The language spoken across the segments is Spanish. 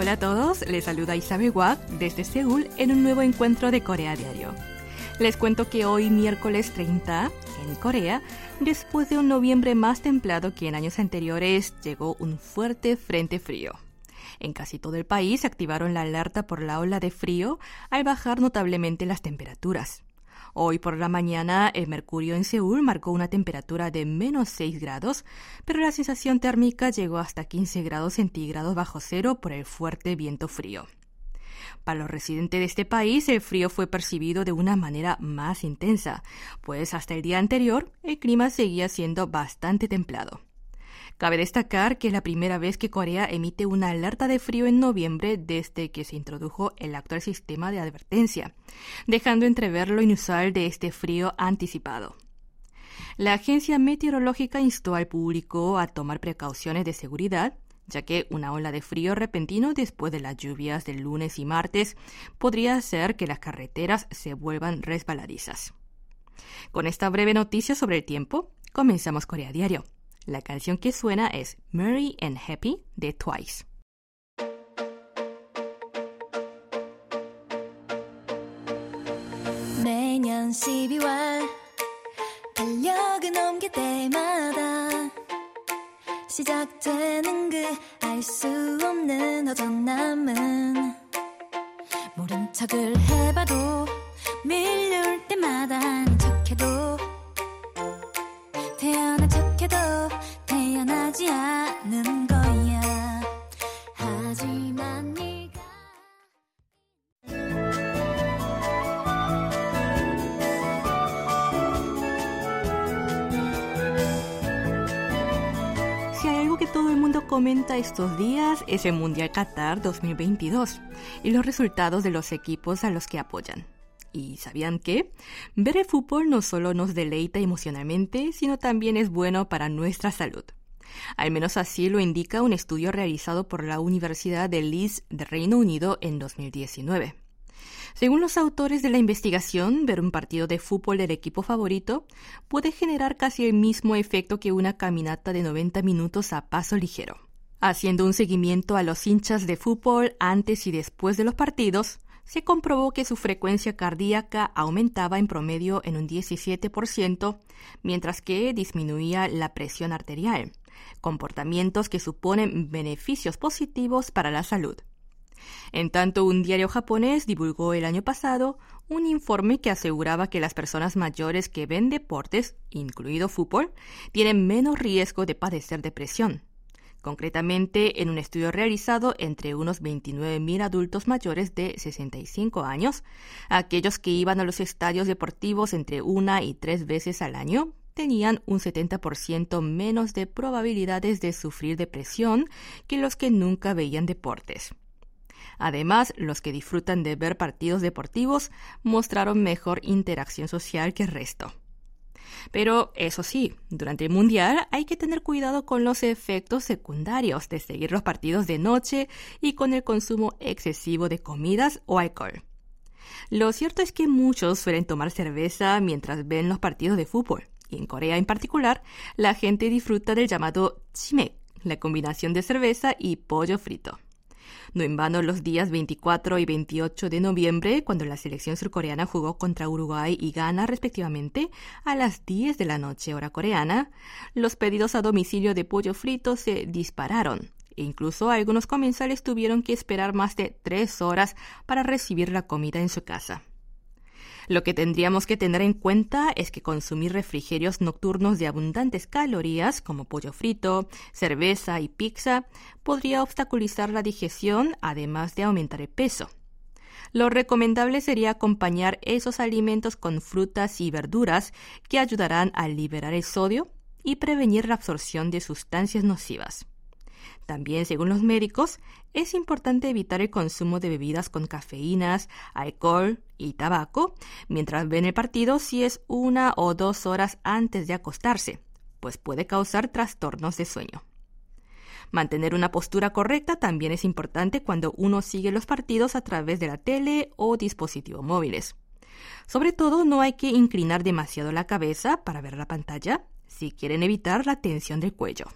Hola a todos, les saluda Isabel Wak desde Seúl en un nuevo encuentro de Corea Diario. Les cuento que hoy, miércoles 30, en Corea, después de un noviembre más templado que en años anteriores, llegó un fuerte frente frío. En casi todo el país activaron la alerta por la ola de frío al bajar notablemente las temperaturas. Hoy por la mañana el mercurio en Seúl marcó una temperatura de menos 6 grados, pero la sensación térmica llegó hasta 15 grados centígrados bajo cero por el fuerte viento frío. Para los residentes de este país, el frío fue percibido de una manera más intensa, pues hasta el día anterior el clima seguía siendo bastante templado. Cabe destacar que es la primera vez que Corea emite una alerta de frío en noviembre desde que se introdujo el actual sistema de advertencia, dejando entrever lo inusual de este frío anticipado. La agencia meteorológica instó al público a tomar precauciones de seguridad ya que una ola de frío repentino después de las lluvias del lunes y martes podría hacer que las carreteras se vuelvan resbaladizas. Con esta breve noticia sobre el tiempo, comenzamos Corea Diario. La canción que suena es Merry and Happy de Twice. 시작되는 그 알 수 없는 허전함은 모른 척을 해봐도 밀려올 때마다 척해도 comenta estos días es el Mundial Qatar 2022 y los resultados de los equipos a los que apoyan. ¿Y sabían qué? Ver el fútbol no solo nos deleita emocionalmente, sino también es bueno para nuestra salud. Al menos así lo indica un estudio realizado por la Universidad de Leeds de Reino Unido en 2019. Según los autores de la investigación, ver un partido de fútbol del equipo favorito puede generar casi el mismo efecto que una caminata de 90 minutos a paso ligero. Haciendo un seguimiento a los hinchas de fútbol antes y después de los partidos, se comprobó que su frecuencia cardíaca aumentaba en promedio en un 17%, mientras que disminuía la presión arterial, comportamientos que suponen beneficios positivos para la salud. En tanto, un diario japonés divulgó el año pasado un informe que aseguraba que las personas mayores que ven deportes, incluido fútbol, tienen menos riesgo de padecer depresión. Concretamente, en un estudio realizado entre unos 29.000 adultos mayores de 65 años, aquellos que iban a los estadios deportivos entre una y tres veces al año tenían un 70% menos de probabilidades de sufrir depresión que los que nunca veían deportes. Además, los que disfrutan de ver partidos deportivos mostraron mejor interacción social que el resto. Pero eso sí, durante el Mundial hay que tener cuidado con los efectos secundarios de seguir los partidos de noche y con el consumo excesivo de comidas o alcohol. Lo cierto es que muchos suelen tomar cerveza mientras ven los partidos de fútbol, y en Corea en particular, la gente disfruta del llamado chimek, la combinación de cerveza y pollo frito. No en vano los días 24 y 28 de noviembre, cuando la selección surcoreana jugó contra Uruguay y Ghana respectivamente, a las 10 de la noche hora coreana, los pedidos a domicilio de pollo frito se dispararon. E incluso algunos comensales tuvieron que esperar más de tres horas para recibir la comida en su casa. Lo que tendríamos que tener en cuenta es que consumir refrigerios nocturnos de abundantes calorías, como pollo frito, cerveza y pizza, podría obstaculizar la digestión, además de aumentar el peso. Lo recomendable sería acompañar esos alimentos con frutas y verduras que ayudarán a liberar el sodio y prevenir la absorción de sustancias nocivas. También, según los médicos, es importante evitar el consumo de bebidas con cafeínas, alcohol y tabaco mientras ven el partido si es una o dos horas antes de acostarse, pues puede causar trastornos de sueño. Mantener una postura correcta también es importante cuando uno sigue los partidos a través de la tele o dispositivos móviles. Sobre todo no hay que inclinar demasiado la cabeza para ver la pantalla si quieren evitar la tensión del cuello.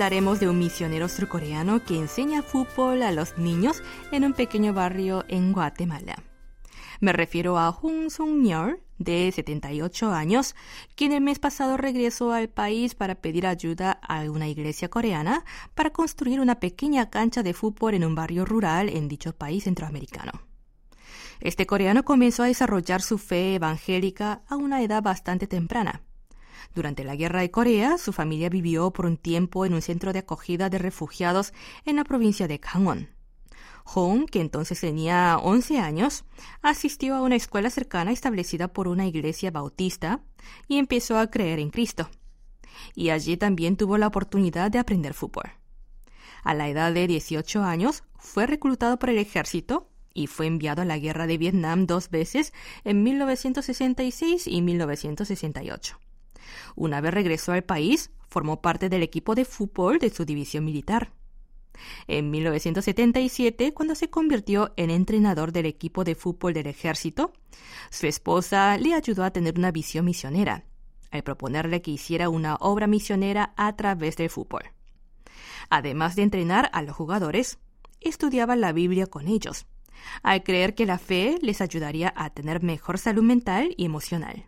Hablaremos de un misionero surcoreano que enseña fútbol a los niños en un pequeño barrio en Guatemala. Me refiero a Hong Sung-yeol, de 78 años, quien el mes pasado regresó al país para pedir ayuda a una iglesia coreana para construir una pequeña cancha de fútbol en un barrio rural en dicho país centroamericano. Este coreano comenzó a desarrollar su fe evangélica a una edad bastante temprana. Durante la Guerra de Corea, su familia vivió por un tiempo en un centro de acogida de refugiados en la provincia de Gangwon. Hong, que entonces tenía 11 años, asistió a una escuela cercana establecida por una iglesia bautista y empezó a creer en Cristo. Y allí también tuvo la oportunidad de aprender fútbol. A la edad de 18 años, fue reclutado por el ejército y fue enviado a la guerra de Vietnam dos veces en 1966 y 1968. Una vez regresó al país, formó parte del equipo de fútbol de su división militar. En 1977, cuando se convirtió en entrenador del equipo de fútbol del ejército, su esposa le ayudó a tener una visión misionera, al proponerle que hiciera una obra misionera a través del fútbol. Además de entrenar a los jugadores, estudiaba la Biblia con ellos, al creer que la fe les ayudaría a tener mejor salud mental y emocional.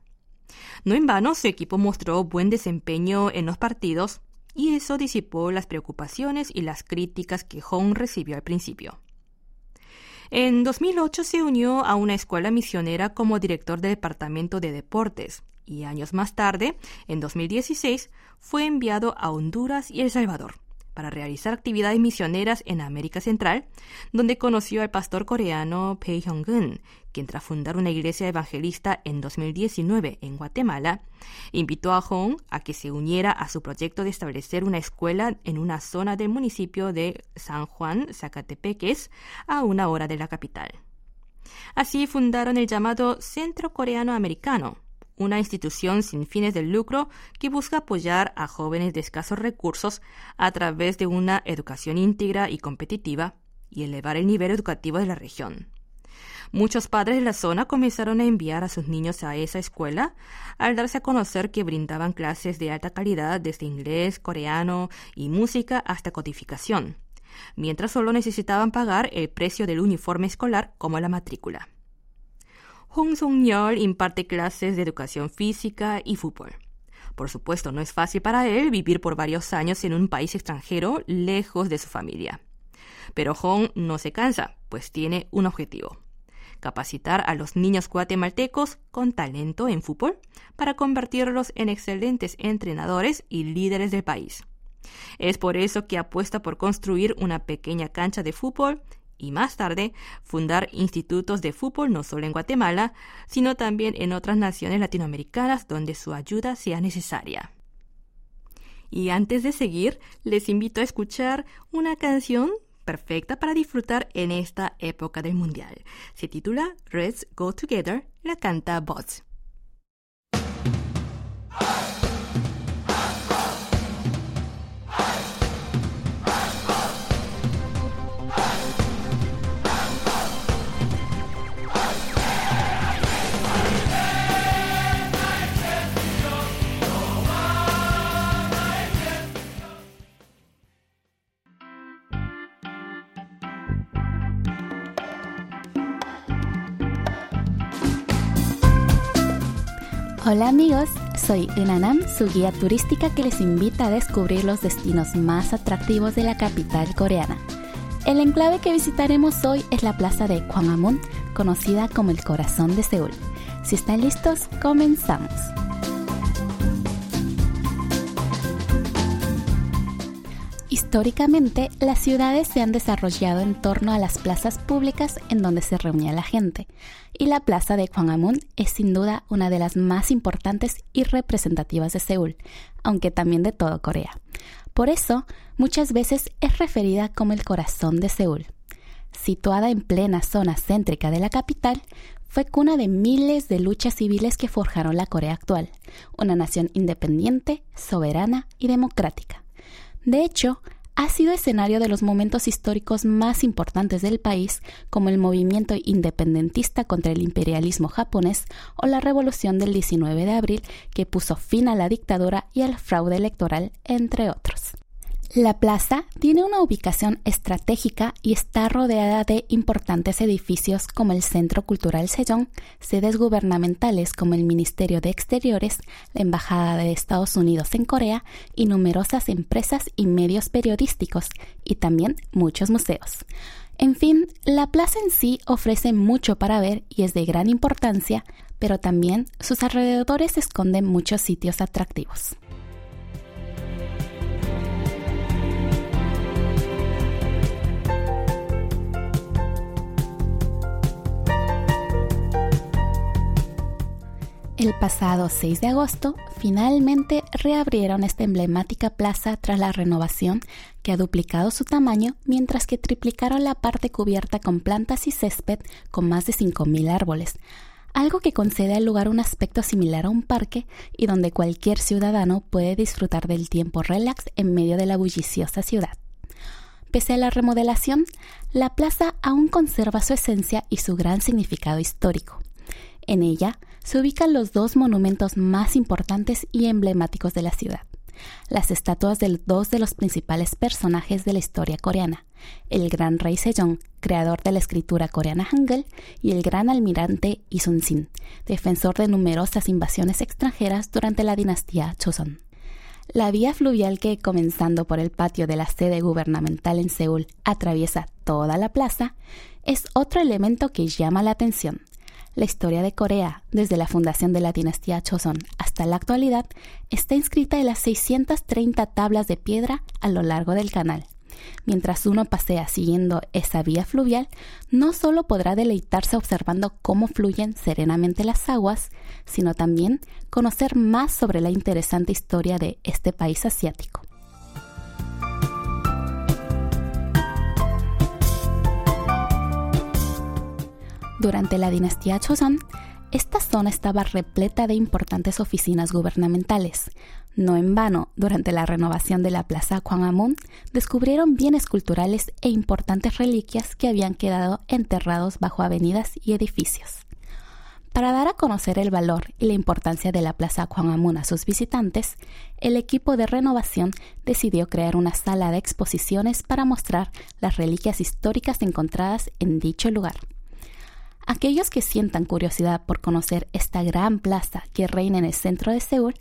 No en vano, su equipo mostró buen desempeño en los partidos y eso disipó las preocupaciones y las críticas que Hong recibió al principio. En 2008 se unió a una escuela misionera como director del Departamento de Deportes y años más tarde, en 2016, fue enviado a Honduras y El Salvador para realizar actividades misioneras en América Central, donde conoció al pastor coreano Pei Hyung-gun, quien tras fundar una iglesia evangelista en 2019 en Guatemala, invitó a Hong a que se uniera a su proyecto de establecer una escuela en una zona del municipio de San Juan, Zacatepeques, a una hora de la capital. Así fundaron el llamado Centro Coreano Americano, una institución sin fines de lucro que busca apoyar a jóvenes de escasos recursos a través de una educación íntegra y competitiva y elevar el nivel educativo de la región. Muchos padres de la zona comenzaron a enviar a sus niños a esa escuela al darse a conocer que brindaban clases de alta calidad desde inglés, coreano y música hasta codificación, mientras solo necesitaban pagar el precio del uniforme escolar como la matrícula. Hong Sung-yeol imparte clases de educación física y fútbol. Por supuesto, no es fácil para él vivir por varios años en un país extranjero lejos de su familia. Pero Hong no se cansa, pues tiene un objetivo. Capacitar a los niños guatemaltecos con talento en fútbol para convertirlos en excelentes entrenadores y líderes del país. Es por eso que apuesta por construir una pequeña cancha de fútbol y más tarde fundar institutos de fútbol no solo en Guatemala, sino también en otras naciones latinoamericanas donde su ayuda sea necesaria. Y antes de seguir, les invito a escuchar una canción perfecta para disfrutar en esta época del Mundial. Se titula Let's Go Together, la canta Bots. Hola amigos, soy Unanam, su guía turística que les invita a descubrir los destinos más atractivos de la capital coreana. El enclave que visitaremos hoy es la plaza de Gwanghwamun, conocida como el corazón de Seúl. Si están listos, comenzamos. Históricamente, las ciudades se han desarrollado en torno a las plazas públicas en donde se reunía la gente, y la plaza de Gwanghwamun es sin duda una de las más importantes y representativas de Seúl, aunque también de todo Corea. Por eso, muchas veces es referida como el corazón de Seúl. Situada en plena zona céntrica de la capital, fue cuna de miles de luchas civiles que forjaron la Corea actual, una nación independiente, soberana y democrática. De hecho, ha sido escenario de los momentos históricos más importantes del país, como el movimiento independentista contra el imperialismo japonés o la revolución del 19 de abril que puso fin a la dictadura y al fraude electoral, entre otros. La plaza tiene una ubicación estratégica y está rodeada de importantes edificios como el Centro Cultural Sejong, sedes gubernamentales como el Ministerio de Exteriores, la Embajada de Estados Unidos en Corea y numerosas empresas y medios periodísticos, y también muchos museos. En fin, la plaza en sí ofrece mucho para ver y es de gran importancia, pero también sus alrededores esconden muchos sitios atractivos. El pasado 6 de agosto, finalmente reabrieron esta emblemática plaza tras la renovación que ha duplicado su tamaño mientras que triplicaron la parte cubierta con plantas y césped con más de 5.000 árboles, algo que concede al lugar un aspecto similar a un parque y donde cualquier ciudadano puede disfrutar del tiempo relax en medio de la bulliciosa ciudad. Pese a la remodelación, la plaza aún conserva su esencia y su gran significado histórico. En ella se ubican los dos monumentos más importantes y emblemáticos de la ciudad, las estatuas de dos de los principales personajes de la historia coreana, el gran rey Sejong, creador de la escritura coreana Hangul, y el gran almirante Isun-sin, defensor de numerosas invasiones extranjeras durante la dinastía Joseon. La vía fluvial que, comenzando por el patio de la sede gubernamental en Seúl, atraviesa toda la plaza, es otro elemento que llama la atención. La historia de Corea, desde la fundación de la dinastía Choson hasta la actualidad, está inscrita en las 630 tablas de piedra a lo largo del canal. Mientras uno pasea siguiendo esa vía fluvial, no solo podrá deleitarse observando cómo fluyen serenamente las aguas, sino también conocer más sobre la interesante historia de este país asiático. Durante la dinastía Choson, esta zona estaba repleta de importantes oficinas gubernamentales. No en vano, durante la renovación de la Plaza Gwanghwamun, descubrieron bienes culturales e importantes reliquias que habían quedado enterrados bajo avenidas y edificios. Para dar a conocer el valor y la importancia de la Plaza Gwanghwamun a sus visitantes, el equipo de renovación decidió crear una sala de exposiciones para mostrar las reliquias históricas encontradas en dicho lugar. Aquellos que sientan curiosidad por conocer esta gran plaza que reina en el centro de Seúl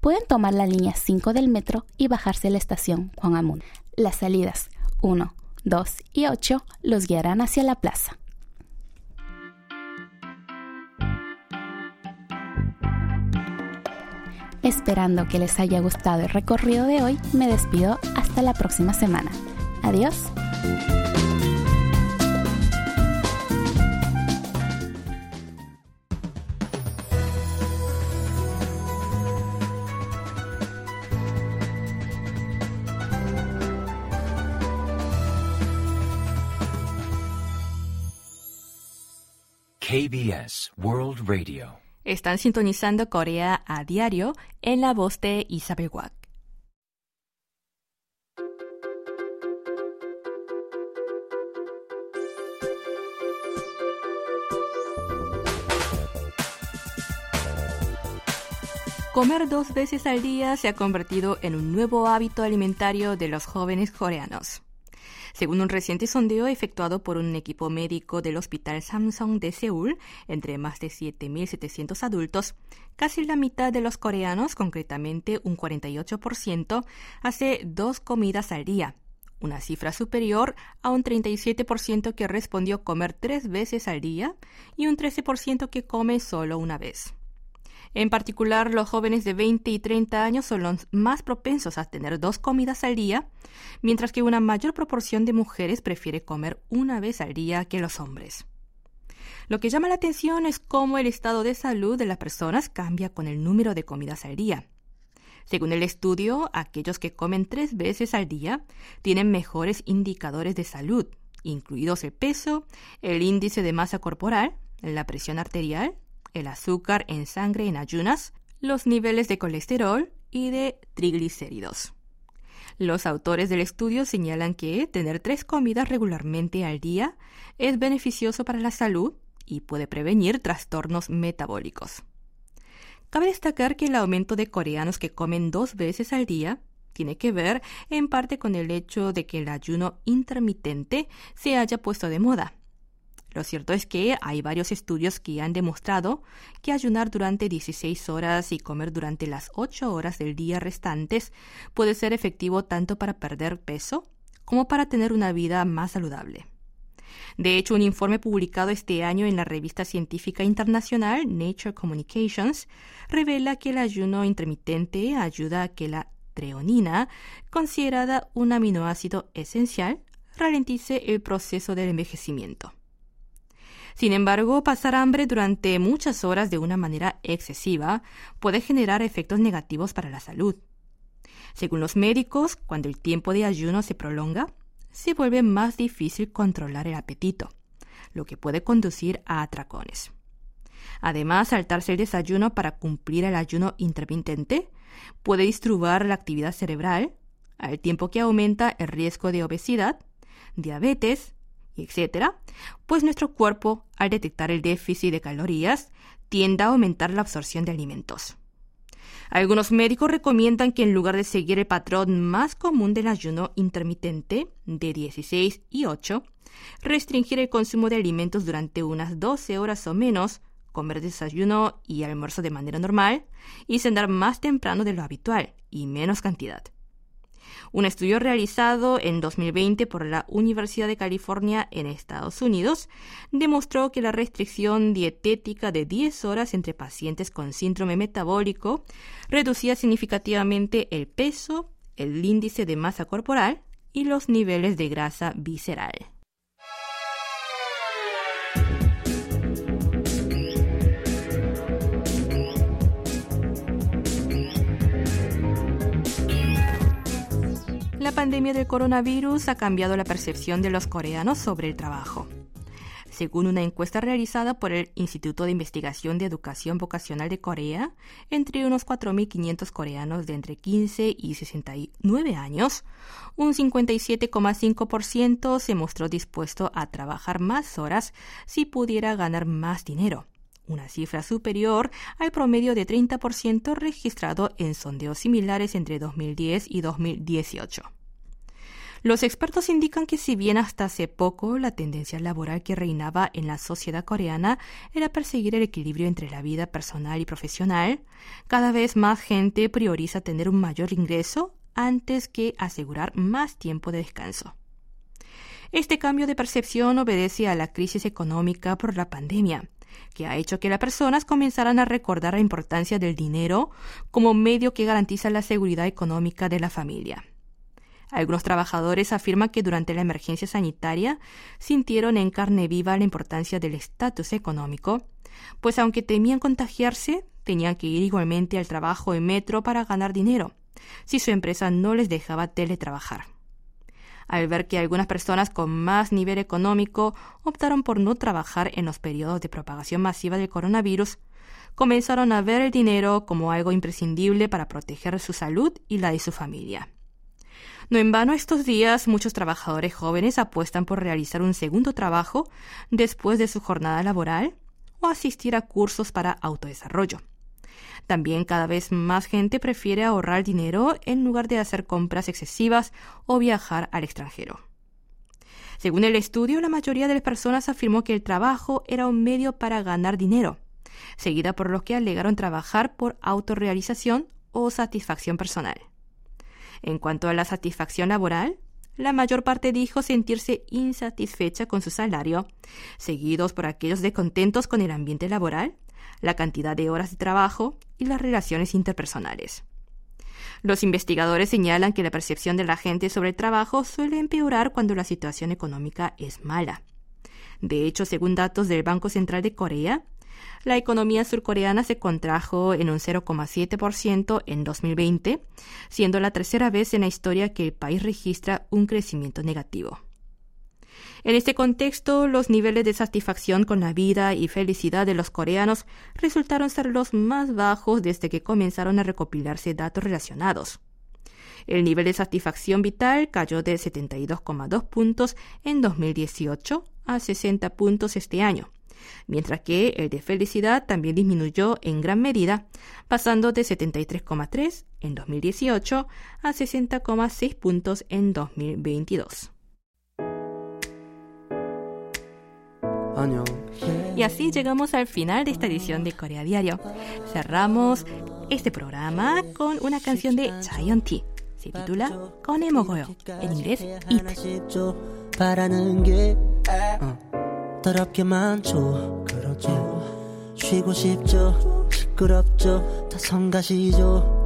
pueden tomar la línea 5 del metro y bajarse a la estación Gwanghwamun. Las salidas 1, 2 y 8 los guiarán hacia la plaza. Esperando que les haya gustado el recorrido de hoy, me despido hasta la próxima semana. Adiós. KBS World Radio. Están sintonizando Corea a diario en la voz de Isabel Wack. Comer dos veces al día se ha convertido en un nuevo hábito alimentario de los jóvenes coreanos. Según un reciente sondeo efectuado por un equipo médico del Hospital Samsung de Seúl, entre más de 7.700 adultos, casi la mitad de los coreanos, concretamente un 48%, hace dos comidas al día, una cifra superior a un 37% que respondió comer tres veces al día y un 13% que come solo una vez. En particular, los jóvenes de 20 y 30 años son los más propensos a tener dos comidas al día, mientras que una mayor proporción de mujeres prefiere comer una vez al día que los hombres. Lo que llama la atención es cómo el estado de salud de las personas cambia con el número de comidas al día. Según el estudio, aquellos que comen tres veces al día tienen mejores indicadores de salud, incluidos el peso, el índice de masa corporal, la presión arterial, el azúcar en sangre en ayunas, los niveles de colesterol y de triglicéridos. Los autores del estudio señalan que tener tres comidas regularmente al día es beneficioso para la salud y puede prevenir trastornos metabólicos. Cabe destacar que el aumento de coreanos que comen dos veces al día tiene que ver en parte con el hecho de que el ayuno intermitente se haya puesto de moda. Lo cierto es que hay varios estudios que han demostrado que ayunar durante 16 horas y comer durante las 8 horas del día restantes puede ser efectivo tanto para perder peso como para tener una vida más saludable. De hecho, un informe publicado este año en la revista científica internacional Nature Communications revela que el ayuno intermitente ayuda a que la treonina, considerada un aminoácido esencial, ralentice el proceso del envejecimiento. Sin embargo, pasar hambre durante muchas horas de una manera excesiva puede generar efectos negativos para la salud. Según los médicos, cuando el tiempo de ayuno se prolonga, se vuelve más difícil controlar el apetito, lo que puede conducir a atracones. Además, saltarse el desayuno para cumplir el ayuno intermitente puede disturbar la actividad cerebral, al tiempo que aumenta el riesgo de obesidad, diabetes, etc., pues nuestro cuerpo, al detectar el déficit de calorías, tiende a aumentar la absorción de alimentos. Algunos médicos recomiendan que en lugar de seguir el patrón más común del ayuno intermitente de 16 y 8, restringir el consumo de alimentos durante unas 12 horas o menos, comer desayuno y almuerzo de manera normal y cenar más temprano de lo habitual y menos cantidad. Un estudio realizado en 2020 por la Universidad de California en Estados Unidos demostró que la restricción dietética de 10 horas entre pacientes con síndrome metabólico reducía significativamente el peso, el índice de masa corporal y los niveles de grasa visceral. La pandemia del coronavirus ha cambiado la percepción de los coreanos sobre el trabajo. Según una encuesta realizada por el Instituto de Investigación de Educación Vocacional de Corea, entre unos 4.500 coreanos de entre 15 y 69 años, un 57,5% se mostró dispuesto a trabajar más horas si pudiera ganar más dinero una cifra superior al promedio de 30% registrado en sondeos similares entre 2010 y 2018. Los expertos indican que si bien hasta hace poco la tendencia laboral que reinaba en la sociedad coreana era perseguir el equilibrio entre la vida personal y profesional, cada vez más gente prioriza tener un mayor ingreso antes que asegurar más tiempo de descanso. Este cambio de percepción obedece a la crisis económica por la pandemia, que ha hecho que las personas comenzaran a recordar la importancia del dinero como medio que garantiza la seguridad económica de la familia. Algunos trabajadores afirman que durante la emergencia sanitaria sintieron en carne viva la importancia del estatus económico, pues aunque temían contagiarse, tenían que ir igualmente al trabajo en metro para ganar dinero, si su empresa no les dejaba teletrabajar. Al ver que algunas personas con más nivel económico optaron por no trabajar en los periodos de propagación masiva del coronavirus, comenzaron a ver el dinero como algo imprescindible para proteger su salud y la de su familia. No en vano estos días muchos trabajadores jóvenes apuestan por realizar un segundo trabajo después de su jornada laboral o asistir a cursos para autodesarrollo. También cada vez más gente prefiere ahorrar dinero en lugar de hacer compras excesivas o viajar al extranjero. Según el estudio, la mayoría de las personas afirmó que el trabajo era un medio para ganar dinero, seguida por los que alegaron trabajar por autorrealización o satisfacción personal. En cuanto a la satisfacción laboral, la mayor parte dijo sentirse insatisfecha con su salario, seguidos por aquellos descontentos con el ambiente laboral, la cantidad de horas de trabajo y las relaciones interpersonales. Los investigadores señalan que la percepción de la gente sobre el trabajo suele empeorar cuando la situación económica es mala. De hecho, según datos del Banco Central de Corea, la economía surcoreana se contrajo en un 0,7% en 2020, siendo la tercera vez en la historia que el país registra un crecimiento negativo. En este contexto, los niveles de satisfacción con la vida y felicidad de los coreanos resultaron ser los más bajos desde que comenzaron a recopilarse datos relacionados. El nivel de satisfacción vital cayó de 72,2 puntos en 2018 a 60 puntos este año, mientras que el de felicidad también disminuyó en gran medida, pasando de 73,3 en 2018 a 60,6 puntos en 2022. Y así llegamos al final de esta edición de Corea Diario. Cerramos este programa con una canción de Chaeyeon T. Se titula Kone Mogoyo, en inglés It. 더